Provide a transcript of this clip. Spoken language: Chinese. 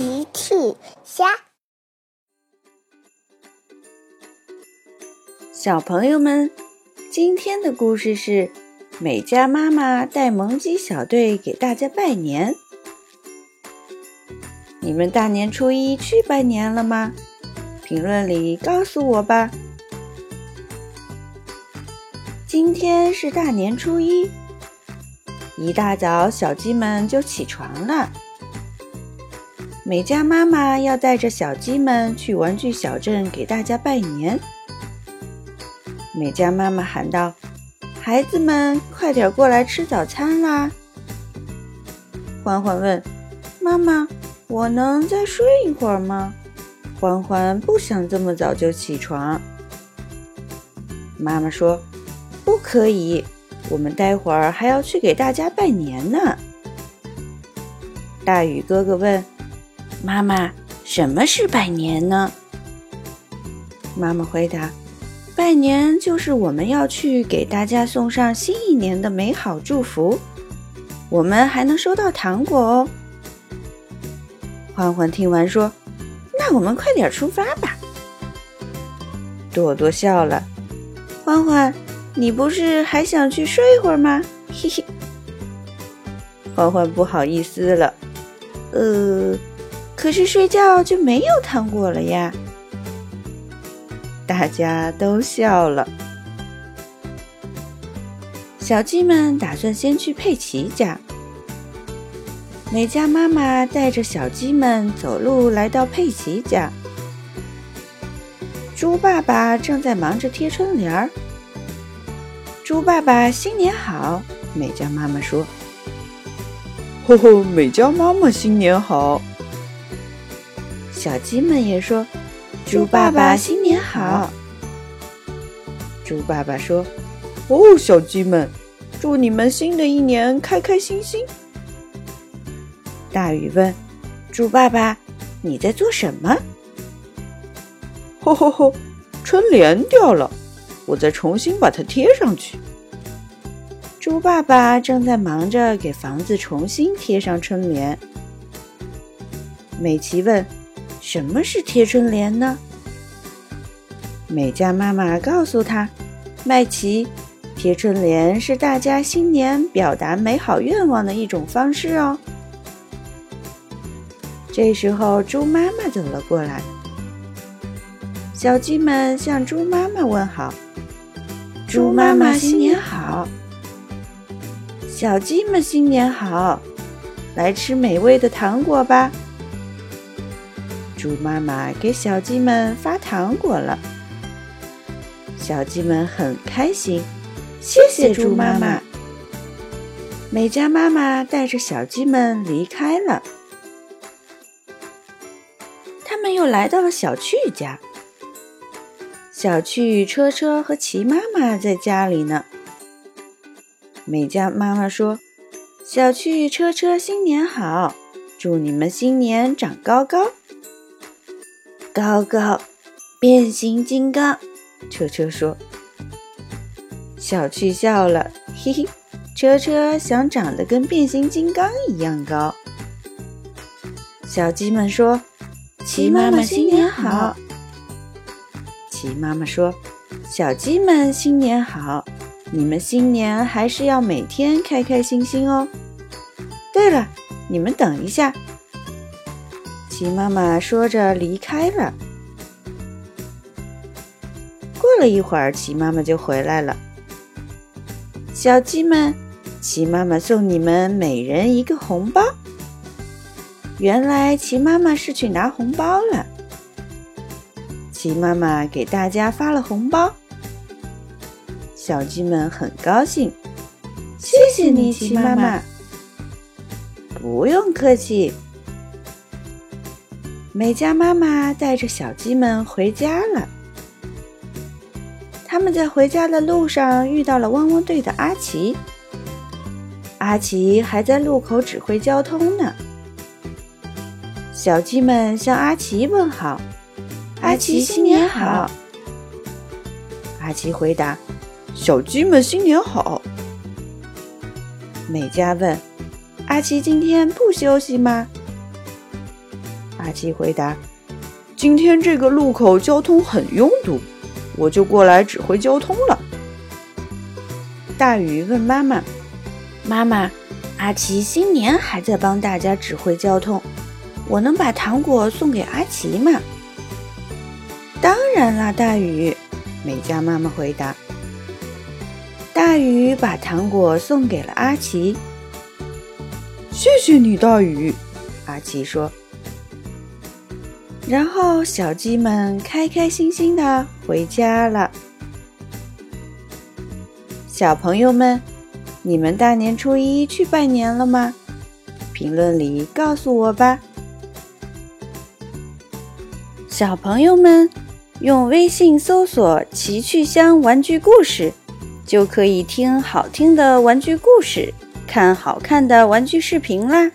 奇趣虾，小朋友们，今天的故事是美嘉妈妈带萌鸡小队给大家拜年。你们大年初一去拜年了吗？评论里告诉我吧。今天是大年初一，一大早小鸡们就起床了。美嘉妈妈要带着小鸡们去玩具小镇给大家拜年。美嘉妈妈喊道：“孩子们，快点过来吃早餐啦！”欢欢问：“妈妈，我能再睡一会儿吗？”欢欢不想这么早就起床。妈妈说：“不可以，我们待会儿还要去给大家拜年呢。”大雨哥哥问。妈妈，什么是拜年呢？妈妈回答：“拜年就是我们要去给大家送上新一年的美好祝福，我们还能收到糖果哦。”欢欢听完说：“那我们快点出发吧。”朵朵笑了：“欢欢，你不是还想去睡一会儿吗？”嘿嘿。欢欢不好意思了：“呃。”可是睡觉就没有糖果了呀！大家都笑了。小鸡们打算先去佩奇家。美嘉妈妈带着小鸡们走路来到佩奇家。猪爸爸正在忙着贴春联儿。猪爸爸新年好！美嘉妈妈说：“呵呵，美嘉妈妈新年好。”小鸡们也说：“猪爸爸新年好。”猪爸爸说：“哦，小鸡们，祝你们新的一年开开心心。”大雨问：“猪爸爸，你在做什么？”“吼吼吼，春联掉了，我再重新把它贴上去。”猪爸爸正在忙着给房子重新贴上春联。美琪问。什么是贴春联呢？美嘉妈妈告诉他：“麦琪，贴春联是大家新年表达美好愿望的一种方式哦。”这时候，猪妈妈走了过来，小鸡们向猪妈妈问好：“猪妈妈新年好！”小鸡们新年好！来吃美味的糖果吧！猪妈妈给小鸡们发糖果了，小鸡们很开心。谢谢猪妈妈。美嘉妈妈带着小鸡们离开了，他们又来到了小趣家。小趣、车车和齐妈妈在家里呢。美嘉妈妈说：“小趣、车车新年好，祝你们新年长高高。”高高，变形金刚，车车说。小趣笑了，嘿嘿，车车想长得跟变形金刚一样高。小鸡们说：“齐妈妈新年好。”齐妈妈说：“小鸡们新年好，你们新年还是要每天开开心心哦。对了，你们等一下。”鸡妈妈说着离开了。过了一会儿，齐妈妈就回来了。小鸡们，齐妈妈送你们每人一个红包。原来齐妈妈是去拿红包了。齐妈妈给大家发了红包，小鸡们很高兴。谢谢你，齐妈妈。不用客气。美嘉妈妈带着小鸡们回家了。他们在回家的路上遇到了汪汪队的阿奇。阿奇还在路口指挥交通呢。小鸡们向阿奇问好：“阿奇新年好。”阿奇回答：“小鸡们新年好。”美嘉问：“阿奇今天不休息吗？”阿奇回答：“今天这个路口交通很拥堵，我就过来指挥交通了。”大鱼问妈妈：“妈妈，阿奇新年还在帮大家指挥交通，我能把糖果送给阿奇吗？”“当然啦，大鱼。”美嘉妈妈回答。大鱼把糖果送给了阿奇。谢谢你，大鱼。阿奇说。然后小鸡们开开心心的回家了。小朋友们，你们大年初一去拜年了吗？评论里告诉我吧。小朋友们，用微信搜索“奇趣箱玩具故事”。就可以听好听的玩具故事，看好看的玩具视频啦。